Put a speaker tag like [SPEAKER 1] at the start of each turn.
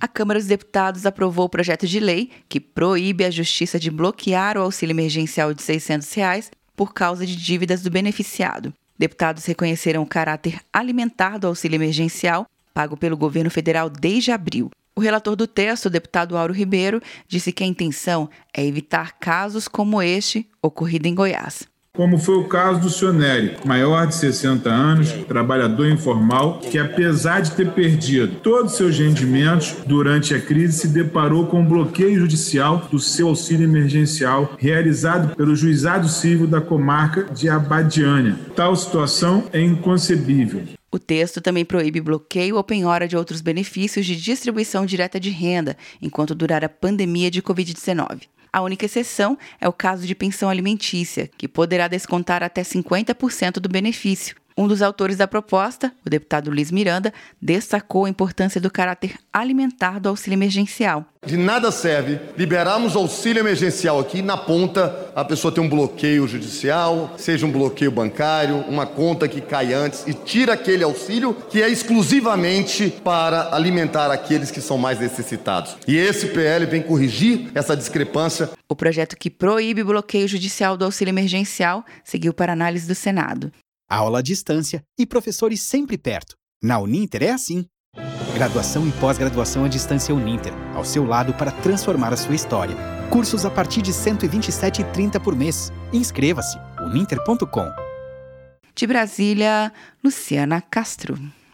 [SPEAKER 1] A Câmara dos Deputados aprovou o projeto de lei que proíbe a Justiça de bloquear o auxílio emergencial de 600 reais por causa de dívidas do beneficiado. Deputados reconheceram o caráter alimentar do auxílio emergencial pago pelo governo federal desde abril. O relator do texto, o deputado Auro Ribeiro, disse que a intenção é evitar casos como este ocorrido em Goiás
[SPEAKER 2] como foi o caso do senhor Nery, maior de 60 anos, trabalhador informal, que apesar de ter perdido todos os seus rendimentos durante a crise, se deparou com um bloqueio judicial do seu auxílio emergencial realizado pelo Juizado Civil da comarca de Abadiânia. Tal situação é inconcebível.
[SPEAKER 1] O texto também proíbe bloqueio ou penhora de outros benefícios de distribuição direta de renda enquanto durar a pandemia de Covid-19. A única exceção é o caso de pensão alimentícia, que poderá descontar até 50% do benefício, um dos autores da proposta, o deputado Luiz Miranda, destacou a importância do caráter alimentar do auxílio emergencial.
[SPEAKER 3] De nada serve liberarmos auxílio emergencial aqui na ponta, a pessoa tem um bloqueio judicial, seja um bloqueio bancário, uma conta que cai antes e tira aquele auxílio que é exclusivamente para alimentar aqueles que são mais necessitados. E esse PL vem corrigir essa discrepância.
[SPEAKER 1] O projeto que proíbe o bloqueio judicial do auxílio emergencial seguiu para análise do Senado
[SPEAKER 4] aula à distância e professores sempre perto. Na Uninter é assim. Graduação e pós-graduação à distância Uninter, ao seu lado para transformar a sua história. Cursos a partir de R$ 127,30 por mês. Inscreva-se uninter.com.
[SPEAKER 1] De Brasília, Luciana Castro.